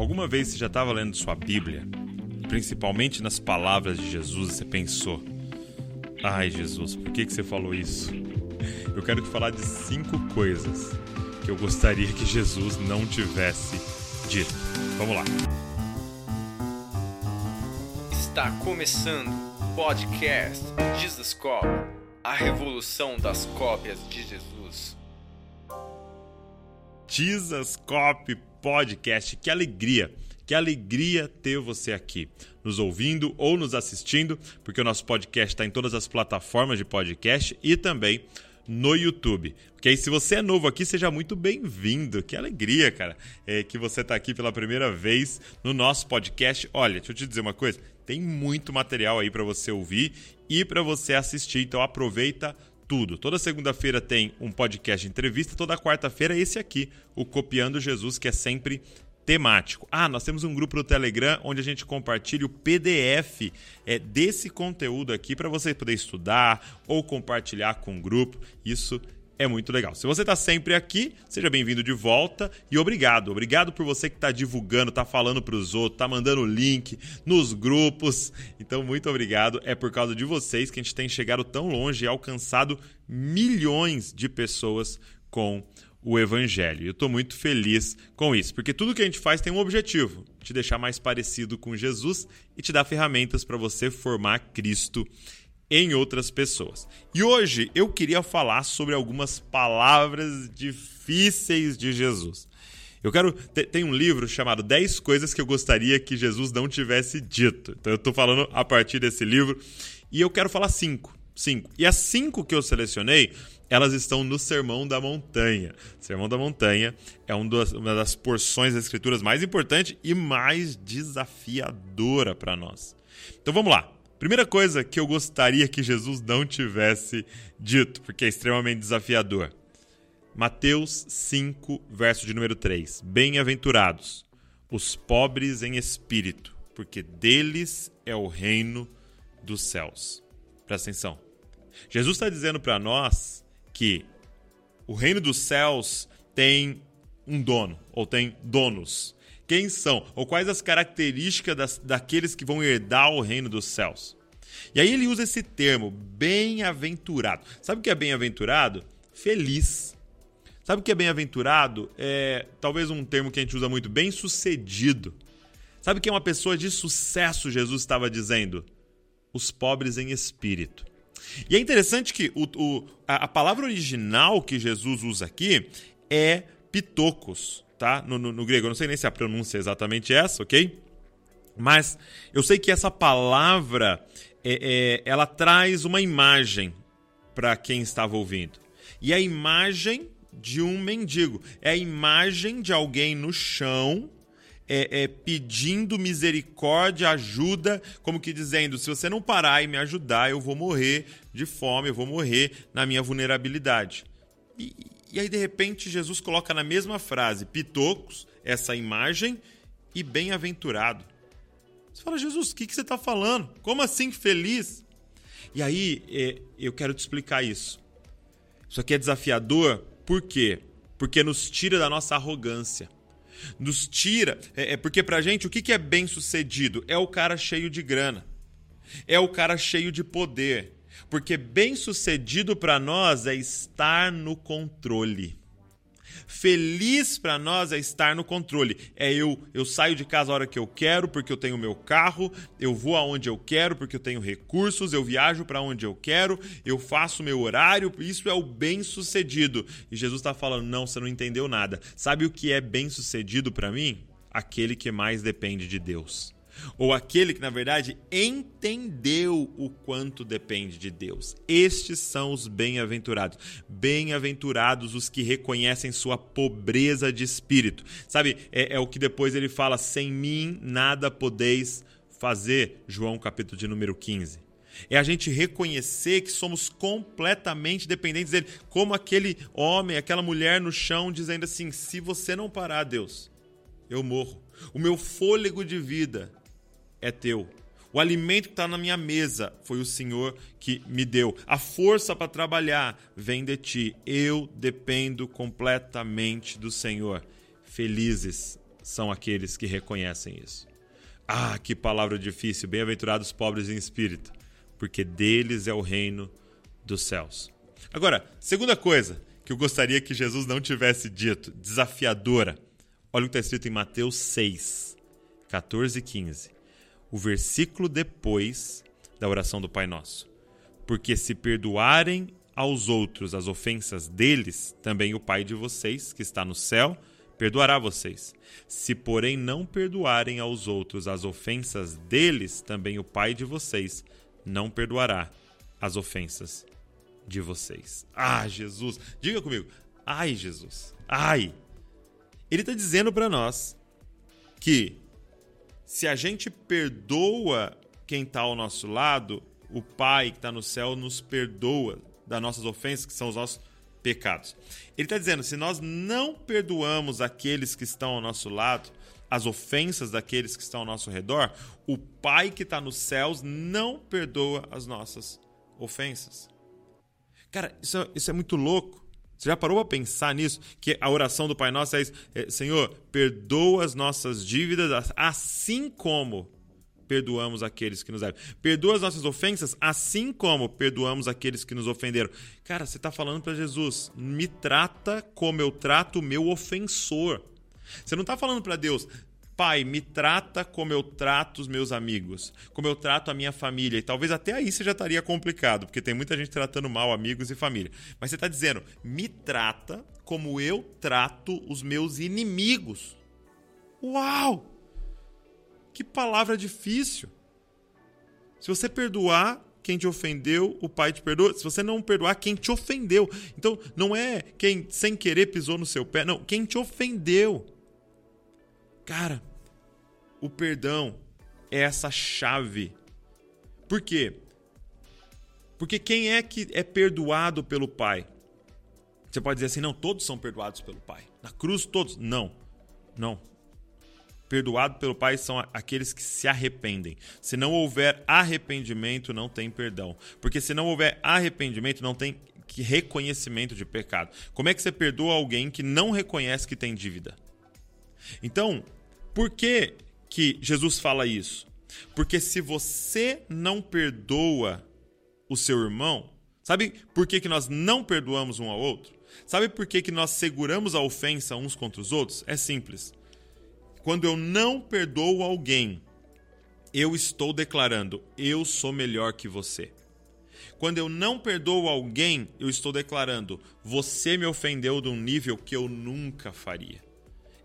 Alguma vez você já estava lendo sua Bíblia, principalmente nas palavras de Jesus, você pensou: Ai, Jesus, por que, que você falou isso? Eu quero te falar de cinco coisas que eu gostaria que Jesus não tivesse dito. Vamos lá. Está começando o podcast Jesus Cop a revolução das cópias de Jesus. Jesus Cop Podcast. Que alegria! Que alegria ter você aqui, nos ouvindo ou nos assistindo, porque o nosso podcast está em todas as plataformas de podcast e também no YouTube. Porque aí, se você é novo aqui, seja muito bem-vindo. Que alegria, cara, é, que você está aqui pela primeira vez no nosso podcast. Olha, deixa eu te dizer uma coisa: tem muito material aí para você ouvir e para você assistir. Então aproveita tudo. Toda segunda-feira tem um podcast de entrevista, toda quarta-feira esse aqui, o Copiando Jesus, que é sempre temático. Ah, nós temos um grupo no Telegram onde a gente compartilha o PDF é, desse conteúdo aqui para você poder estudar ou compartilhar com o grupo. Isso é muito legal. Se você está sempre aqui, seja bem-vindo de volta e obrigado. Obrigado por você que está divulgando, está falando para os outros, está mandando link nos grupos. Então, muito obrigado. É por causa de vocês que a gente tem chegado tão longe e alcançado milhões de pessoas com o Evangelho. Eu estou muito feliz com isso, porque tudo que a gente faz tem um objetivo: te deixar mais parecido com Jesus e te dar ferramentas para você formar Cristo em outras pessoas. E hoje eu queria falar sobre algumas palavras difíceis de Jesus. Eu quero. Tem um livro chamado 10 Coisas que eu gostaria que Jesus não tivesse dito. Então eu estou falando a partir desse livro. E eu quero falar cinco. Cinco. E as cinco que eu selecionei, elas estão no Sermão da Montanha. Sermão da Montanha é uma das porções das Escrituras mais importante e mais desafiadora para nós. Então vamos lá. Primeira coisa que eu gostaria que Jesus não tivesse dito, porque é extremamente desafiador. Mateus 5, verso de número 3. Bem-aventurados os pobres em espírito, porque deles é o reino dos céus. Presta atenção. Jesus está dizendo para nós que o reino dos céus tem um dono, ou tem donos. Quem são? Ou quais as características das, daqueles que vão herdar o reino dos céus? E aí ele usa esse termo, bem-aventurado. Sabe o que é bem-aventurado? Feliz. Sabe o que é bem-aventurado? É talvez um termo que a gente usa muito, bem-sucedido. Sabe o que é uma pessoa de sucesso, Jesus estava dizendo? Os pobres em espírito. E é interessante que o, o, a, a, palavra original que Jesus usa aqui é pitocos tá? No, no, no, grego. Eu não sei nem se a pronúncia é exatamente essa, ok? Mas eu sei que essa palavra é, é, ela traz uma imagem para quem estava ouvindo. E a imagem de um mendigo é a imagem de alguém no chão. É, é, pedindo misericórdia, ajuda, como que dizendo: se você não parar e me ajudar, eu vou morrer de fome, eu vou morrer na minha vulnerabilidade. E, e aí, de repente, Jesus coloca na mesma frase pitocos, essa imagem, e bem-aventurado. Você fala, Jesus, o que, que você está falando? Como assim feliz? E aí, é, eu quero te explicar isso. Isso aqui é desafiador, por quê? Porque nos tira da nossa arrogância. Nos tira. É, é porque pra gente, o que, que é bem sucedido? É o cara cheio de grana. É o cara cheio de poder porque bem-sucedido para nós é estar no controle. Feliz para nós é estar no controle. É eu, eu saio de casa a hora que eu quero, porque eu tenho meu carro, eu vou aonde eu quero, porque eu tenho recursos, eu viajo para onde eu quero, eu faço meu horário, isso é o bem-sucedido. E Jesus está falando: não, você não entendeu nada. Sabe o que é bem-sucedido para mim? Aquele que mais depende de Deus ou aquele que, na verdade, entendeu o quanto depende de Deus. Estes são os bem-aventurados. Bem-aventurados os que reconhecem sua pobreza de espírito. Sabe, é, é o que depois ele fala: sem mim nada podeis fazer. João, capítulo de número 15 é a gente reconhecer que somos completamente dependentes dele, como aquele homem, aquela mulher no chão dizendo assim: se você não parar, Deus, eu morro. O meu fôlego de vida é teu. O alimento que está na minha mesa foi o Senhor que me deu. A força para trabalhar vem de ti. Eu dependo completamente do Senhor. Felizes são aqueles que reconhecem isso. Ah, que palavra difícil! Bem-aventurados pobres em espírito, porque deles é o reino dos céus. Agora, segunda coisa que eu gostaria que Jesus não tivesse dito, desafiadora. Olha o que está escrito em Mateus 6, 14 e 15. O versículo depois da oração do Pai Nosso. Porque se perdoarem aos outros as ofensas deles, também o Pai de vocês, que está no céu, perdoará vocês. Se, porém, não perdoarem aos outros as ofensas deles, também o Pai de vocês não perdoará as ofensas de vocês. Ah, Jesus! Diga comigo. Ai, Jesus. Ai. Ele está dizendo para nós que se a gente perdoa quem está ao nosso lado, o Pai que está no céu nos perdoa das nossas ofensas, que são os nossos pecados. Ele está dizendo: se nós não perdoamos aqueles que estão ao nosso lado, as ofensas daqueles que estão ao nosso redor, o Pai que está nos céus não perdoa as nossas ofensas. Cara, isso é, isso é muito louco. Você já parou para pensar nisso? Que a oração do Pai Nosso é, é Senhor, perdoa as nossas dívidas, assim como perdoamos aqueles que nos devem. Perdoa as nossas ofensas, assim como perdoamos aqueles que nos ofenderam. Cara, você está falando para Jesus, me trata como eu trato o meu ofensor. Você não está falando para Deus, Pai, me trata como eu trato os meus amigos, como eu trato a minha família. E talvez até aí você já estaria complicado, porque tem muita gente tratando mal amigos e família. Mas você está dizendo, me trata como eu trato os meus inimigos. Uau! Que palavra difícil. Se você perdoar quem te ofendeu, o pai te perdoa. Se você não perdoar, quem te ofendeu. Então, não é quem sem querer pisou no seu pé, não, quem te ofendeu. Cara, o perdão é essa chave. Por quê? Porque quem é que é perdoado pelo Pai? Você pode dizer assim, não, todos são perdoados pelo Pai. Na cruz, todos. Não, não perdoado pelo Pai são aqueles que se arrependem. Se não houver arrependimento, não tem perdão. Porque se não houver arrependimento, não tem reconhecimento de pecado. Como é que você perdoa alguém que não reconhece que tem dívida? Então, por que, que Jesus fala isso? Porque se você não perdoa o seu irmão, sabe por que, que nós não perdoamos um ao outro? Sabe por que, que nós seguramos a ofensa uns contra os outros? É simples. Quando eu não perdoo alguém, eu estou declarando: eu sou melhor que você. Quando eu não perdoo alguém, eu estou declarando: você me ofendeu de um nível que eu nunca faria.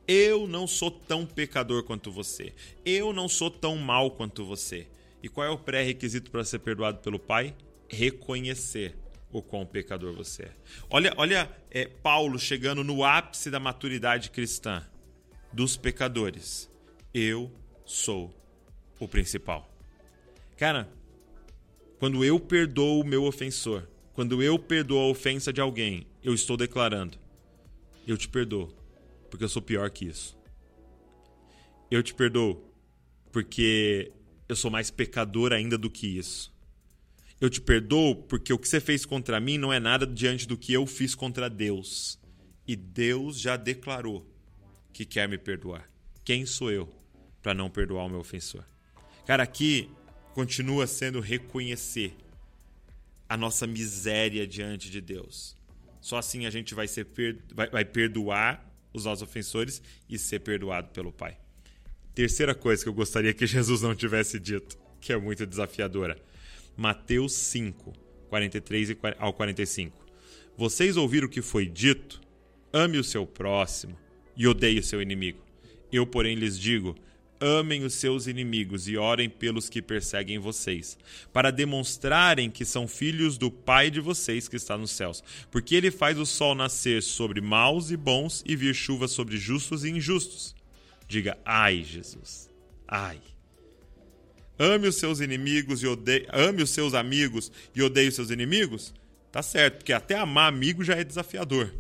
Eu não sou tão pecador quanto você. Eu não sou tão mal quanto você. E qual é o pré-requisito para ser perdoado pelo Pai? Reconhecer o quão pecador você é. Olha, olha é, Paulo chegando no ápice da maturidade cristã dos pecadores. Eu sou o principal. Cara, quando eu perdoo o meu ofensor, quando eu perdoo a ofensa de alguém, eu estou declarando: eu te perdoo, porque eu sou pior que isso. Eu te perdoo, porque eu sou mais pecador ainda do que isso. Eu te perdoo porque o que você fez contra mim não é nada diante do que eu fiz contra Deus. E Deus já declarou que quer me perdoar? Quem sou eu para não perdoar o meu ofensor? Cara, aqui continua sendo reconhecer a nossa miséria diante de Deus. Só assim a gente vai, ser vai, vai perdoar os nossos ofensores e ser perdoado pelo Pai. Terceira coisa que eu gostaria que Jesus não tivesse dito, que é muito desafiadora. Mateus 5, 43 ao 45. Vocês ouviram o que foi dito? Ame o seu próximo e odeie o seu inimigo. Eu, porém, lhes digo: amem os seus inimigos e orem pelos que perseguem vocês, para demonstrarem que são filhos do Pai de vocês que está nos céus. Porque ele faz o sol nascer sobre maus e bons e vir chuva sobre justos e injustos. Diga: ai, Jesus. Ai. Ame os seus inimigos e odeie, ame os seus amigos e odeie os seus inimigos? Tá certo, porque até amar amigo já é desafiador.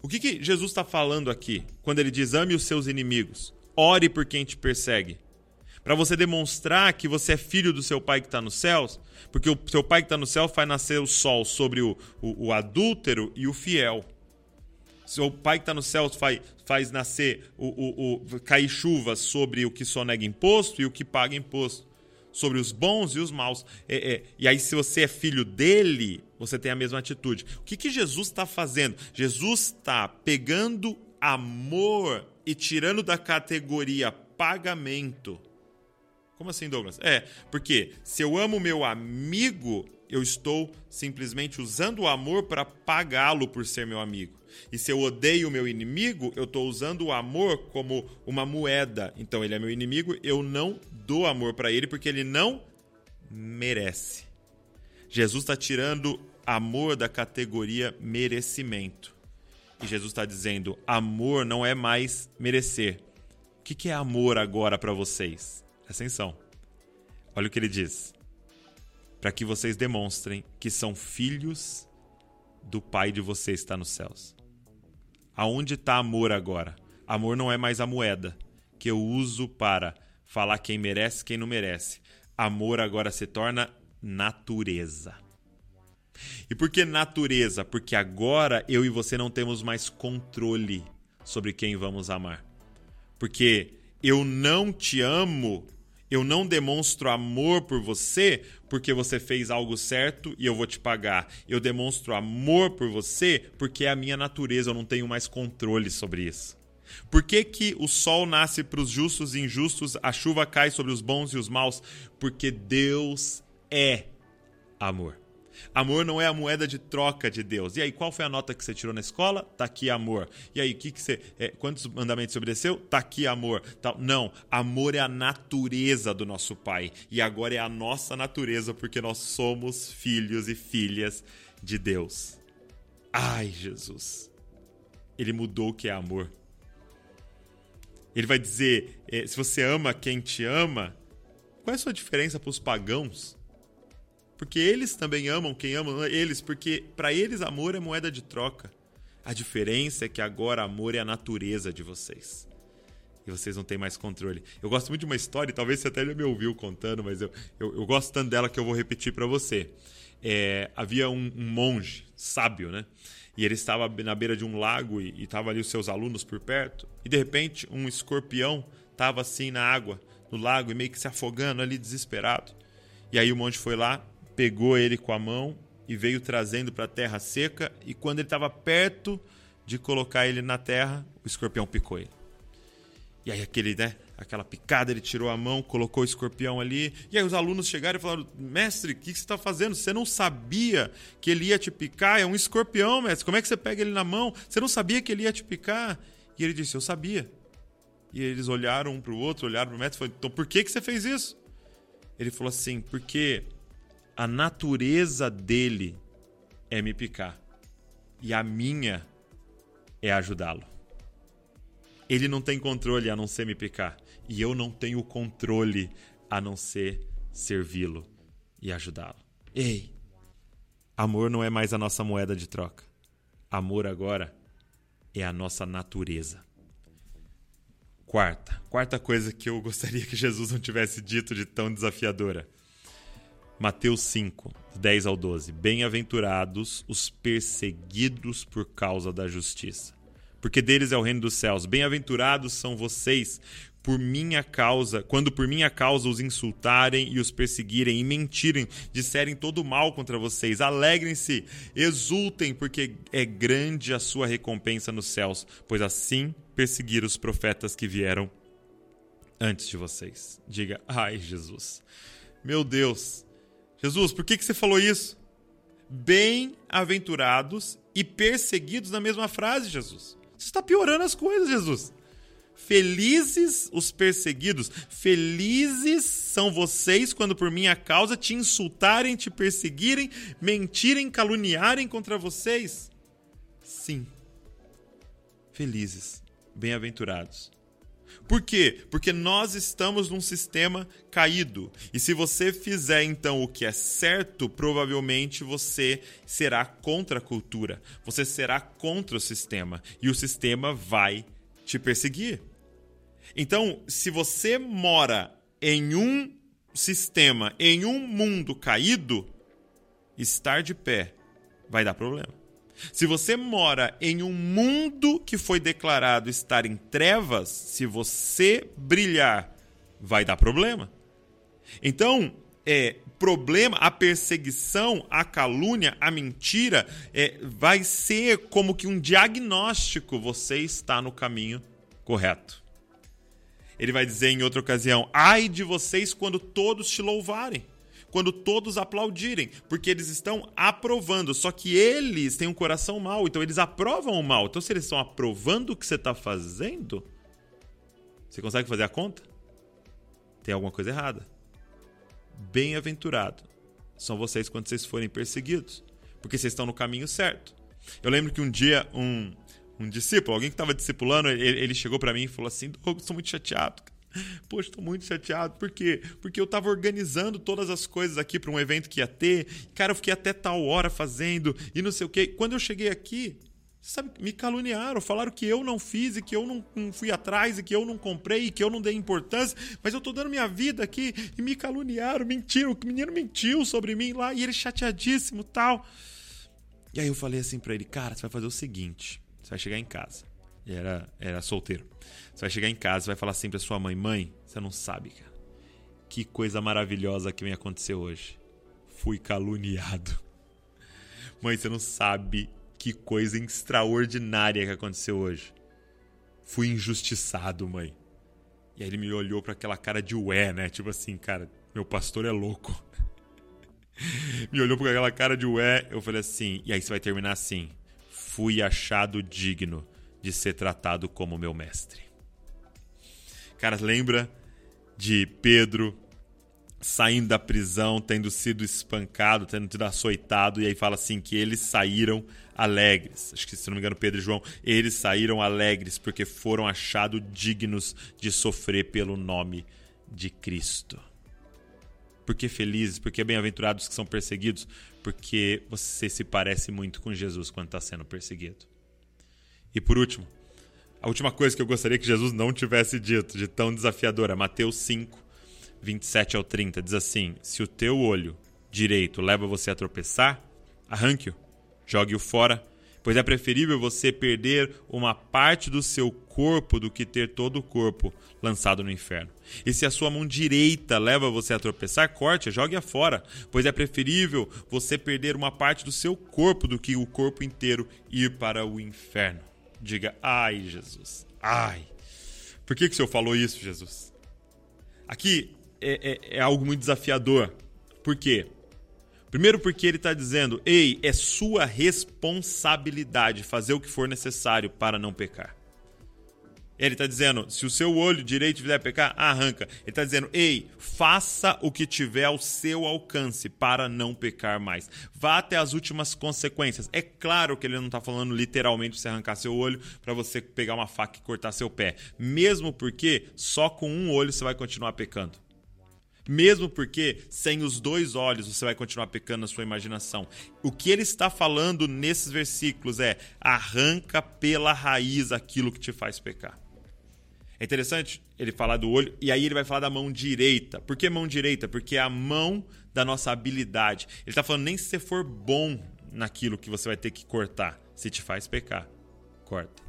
O que, que Jesus está falando aqui quando ele diz ame os seus inimigos? Ore por quem te persegue. Para você demonstrar que você é filho do seu pai que está nos céus, porque o seu pai que está no céu faz nascer o sol sobre o, o, o adúltero e o fiel. Seu pai que está no céu faz, faz nascer, o, o, o, cair chuva sobre o que sonega imposto e o que paga imposto. Sobre os bons e os maus. É, é, e aí, se você é filho dele, você tem a mesma atitude. O que, que Jesus está fazendo? Jesus está pegando amor e tirando da categoria pagamento. Como assim, Douglas? É, porque se eu amo meu amigo, eu estou simplesmente usando o amor para pagá-lo por ser meu amigo. E se eu odeio o meu inimigo, eu estou usando o amor como uma moeda. Então ele é meu inimigo, eu não dou amor para ele porque ele não merece. Jesus está tirando amor da categoria merecimento. E Jesus está dizendo: amor não é mais merecer. O que, que é amor agora para vocês? Atenção. Olha o que ele diz. Para que vocês demonstrem que são filhos do Pai de vocês que está nos céus. Aonde está amor agora? Amor não é mais a moeda que eu uso para falar quem merece quem não merece. Amor agora se torna natureza. E por que natureza? Porque agora eu e você não temos mais controle sobre quem vamos amar. Porque eu não te amo, eu não demonstro amor por você porque você fez algo certo e eu vou te pagar. Eu demonstro amor por você porque é a minha natureza, eu não tenho mais controle sobre isso. Por que, que o sol nasce para os justos e injustos, a chuva cai sobre os bons e os maus? Porque Deus é amor. Amor não é a moeda de troca de Deus. E aí, qual foi a nota que você tirou na escola? Tá aqui amor. E aí, que que você, é, quantos mandamentos você obedeceu? Tá aqui amor. Tá, não, amor é a natureza do nosso Pai. E agora é a nossa natureza porque nós somos filhos e filhas de Deus. Ai, Jesus. Ele mudou o que é amor. Ele vai dizer: é, se você ama quem te ama, qual é a sua diferença para os pagãos? Porque eles também amam quem ama eles, porque para eles amor é moeda de troca. A diferença é que agora amor é a natureza de vocês. E vocês não têm mais controle. Eu gosto muito de uma história, talvez você até já me ouviu contando, mas eu, eu, eu gosto tanto dela que eu vou repetir para você. É, havia um, um, monge sábio, né? E ele estava na beira de um lago e estavam ali os seus alunos por perto. E de repente, um escorpião estava assim na água, no lago, e meio que se afogando ali, desesperado. E aí o monge foi lá, pegou ele com a mão e veio trazendo para a terra seca. E quando ele estava perto de colocar ele na terra, o escorpião picou ele. E aí aquele, né, aquela picada, ele tirou a mão, colocou o escorpião ali. E aí os alunos chegaram e falaram: Mestre, o que, que você está fazendo? Você não sabia que ele ia te picar? É um escorpião, mestre. Como é que você pega ele na mão? Você não sabia que ele ia te picar? E ele disse: Eu sabia. E eles olharam um para o outro, olharam para o mestre e falaram: Então por que, que você fez isso? Ele falou assim: Porque a natureza dele é me picar. E a minha é ajudá-lo. Ele não tem controle a não ser me picar. E eu não tenho controle a não ser servi-lo e ajudá-lo. Ei! Amor não é mais a nossa moeda de troca. Amor agora é a nossa natureza. Quarta, quarta coisa que eu gostaria que Jesus não tivesse dito de tão desafiadora. Mateus 5, 10 ao 12. Bem-aventurados os perseguidos por causa da justiça, porque deles é o reino dos céus. Bem-aventurados são vocês por minha causa, quando por minha causa os insultarem e os perseguirem e mentirem, disserem todo mal contra vocês. Alegrem-se, exultem, porque é grande a sua recompensa nos céus, pois assim perseguiram os profetas que vieram antes de vocês. Diga, ai Jesus, meu Deus, Jesus, por que, que você falou isso? Bem-aventurados e perseguidos na mesma frase, Jesus. Você está piorando as coisas, Jesus. Felizes os perseguidos, felizes são vocês quando por minha causa te insultarem, te perseguirem, mentirem, caluniarem contra vocês. Sim. Felizes, bem-aventurados. Por quê? Porque nós estamos num sistema caído. E se você fizer então o que é certo, provavelmente você será contra a cultura. Você será contra o sistema. E o sistema vai te perseguir. Então, se você mora em um sistema, em um mundo caído, estar de pé vai dar problema. Se você mora em um mundo que foi declarado estar em trevas, se você brilhar, vai dar problema. Então, é, problema, a perseguição, a calúnia, a mentira, é, vai ser como que um diagnóstico: você está no caminho correto. Ele vai dizer em outra ocasião: ai de vocês quando todos te louvarem quando todos aplaudirem, porque eles estão aprovando. Só que eles têm um coração mau, então eles aprovam o mal. Então, se eles estão aprovando o que você está fazendo, você consegue fazer a conta? Tem alguma coisa errada. Bem-aventurado são vocês quando vocês forem perseguidos, porque vocês estão no caminho certo. Eu lembro que um dia um, um discípulo, alguém que estava discipulando, ele, ele chegou para mim e falou assim: estou muito chateado. Poxa, estou muito chateado. Por quê? Porque eu estava organizando todas as coisas aqui para um evento que ia ter. Cara, eu fiquei até tal hora fazendo e não sei o quê. Quando eu cheguei aqui, sabe, me caluniaram, falaram que eu não fiz e que eu não, não, fui atrás e que eu não comprei e que eu não dei importância, mas eu tô dando minha vida aqui e me caluniaram, mentiram, o menino mentiu sobre mim lá e ele chateadíssimo tal. E aí eu falei assim para ele, cara, você vai fazer o seguinte, você vai chegar em casa. E era, era solteiro. Você vai chegar em casa vai falar assim pra sua mãe: Mãe, você não sabe, cara. Que coisa maravilhosa que vem acontecer hoje. Fui caluniado. Mãe, você não sabe que coisa extraordinária que aconteceu hoje. Fui injustiçado, mãe. E aí ele me olhou para aquela cara de ué, né? Tipo assim, cara, meu pastor é louco. me olhou com aquela cara de ué. Eu falei assim, e aí você vai terminar assim: Fui achado digno de ser tratado como meu mestre. Cara, lembra de Pedro saindo da prisão, tendo sido espancado, tendo sido açoitado, e aí fala assim que eles saíram alegres. Acho que, se não me engano, Pedro e João, eles saíram alegres porque foram achados dignos de sofrer pelo nome de Cristo. Por que felizes? Porque bem-aventurados que são perseguidos? Porque você se parece muito com Jesus quando está sendo perseguido. E por último, a última coisa que eu gostaria que Jesus não tivesse dito, de tão desafiadora, Mateus 5, 27 ao 30, diz assim: Se o teu olho direito leva você a tropeçar, arranque-o, jogue-o fora, pois é preferível você perder uma parte do seu corpo do que ter todo o corpo lançado no inferno. E se a sua mão direita leva você a tropeçar, corte, jogue-a fora, pois é preferível você perder uma parte do seu corpo do que o corpo inteiro ir para o inferno. Diga, ai, Jesus, ai. Por que, que o Senhor falou isso, Jesus? Aqui é, é, é algo muito desafiador. Por quê? Primeiro, porque ele está dizendo: ei, é sua responsabilidade fazer o que for necessário para não pecar. Ele está dizendo: se o seu olho direito fizer pecar, arranca. Ele está dizendo: ei, faça o que tiver ao seu alcance para não pecar mais. Vá até as últimas consequências. É claro que ele não está falando literalmente você arrancar seu olho para você pegar uma faca e cortar seu pé. Mesmo porque só com um olho você vai continuar pecando. Mesmo porque sem os dois olhos você vai continuar pecando na sua imaginação. O que ele está falando nesses versículos é: arranca pela raiz aquilo que te faz pecar. É interessante ele falar do olho e aí ele vai falar da mão direita. Por que mão direita? Porque é a mão da nossa habilidade. Ele está falando nem se você for bom naquilo que você vai ter que cortar. Se te faz pecar, corta.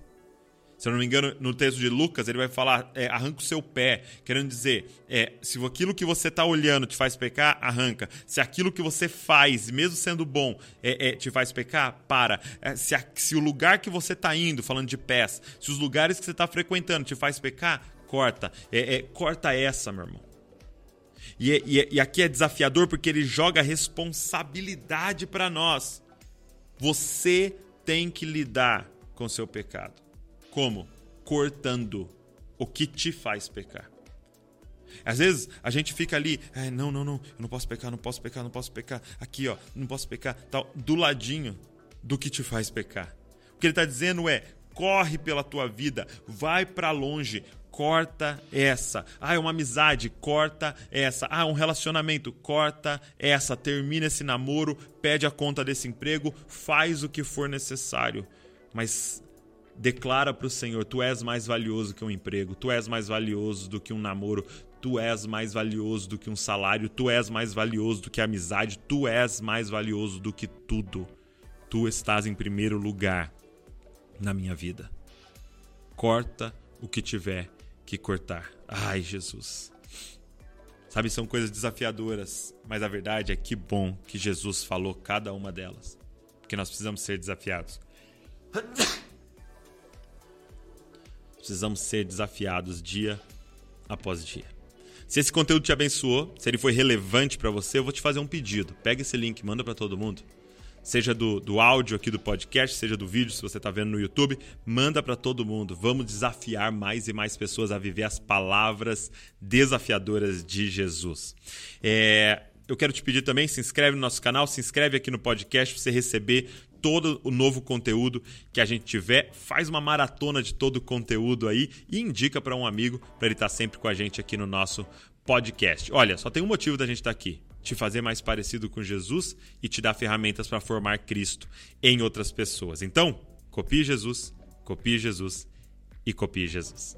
Se eu não me engano, no texto de Lucas, ele vai falar: é, arranca o seu pé. Querendo dizer, é, se aquilo que você está olhando te faz pecar, arranca. Se aquilo que você faz, mesmo sendo bom, é, é te faz pecar, para. É, se, a, se, o lugar que você está indo, falando de pés, se os lugares que você está frequentando te faz pecar, corta. É, corta essa, meu irmão. E, e, e aqui é desafiador porque ele joga responsabilidade para nós. Você tem que lidar com seu pecado. Como? Cortando o que te faz pecar. Às vezes a gente fica ali, ah, não, não, não, eu não posso pecar, não posso pecar, não posso pecar. Aqui, ó, não posso pecar, tal, do ladinho do que te faz pecar. O que ele está dizendo é: corre pela tua vida, vai para longe, corta essa. Ah, é uma amizade, corta essa. Ah, um relacionamento, corta essa. Termina esse namoro, pede a conta desse emprego, faz o que for necessário. Mas Declara para o Senhor: Tu és mais valioso que um emprego, Tu és mais valioso do que um namoro, Tu és mais valioso do que um salário, Tu és mais valioso do que a amizade, Tu és mais valioso do que tudo. Tu estás em primeiro lugar na minha vida. Corta o que tiver que cortar. Ai, Jesus. Sabe, são coisas desafiadoras, mas a verdade é que bom que Jesus falou cada uma delas. Porque nós precisamos ser desafiados. Precisamos ser desafiados dia após dia. Se esse conteúdo te abençoou, se ele foi relevante para você, eu vou te fazer um pedido. Pega esse link, manda para todo mundo. Seja do, do áudio aqui do podcast, seja do vídeo, se você está vendo no YouTube, manda para todo mundo. Vamos desafiar mais e mais pessoas a viver as palavras desafiadoras de Jesus. É, eu quero te pedir também, se inscreve no nosso canal, se inscreve aqui no podcast para você receber todo o novo conteúdo que a gente tiver, faz uma maratona de todo o conteúdo aí e indica para um amigo para ele estar tá sempre com a gente aqui no nosso podcast. Olha, só tem um motivo da gente estar tá aqui: te fazer mais parecido com Jesus e te dar ferramentas para formar Cristo em outras pessoas. Então, copie Jesus, copie Jesus e copie Jesus.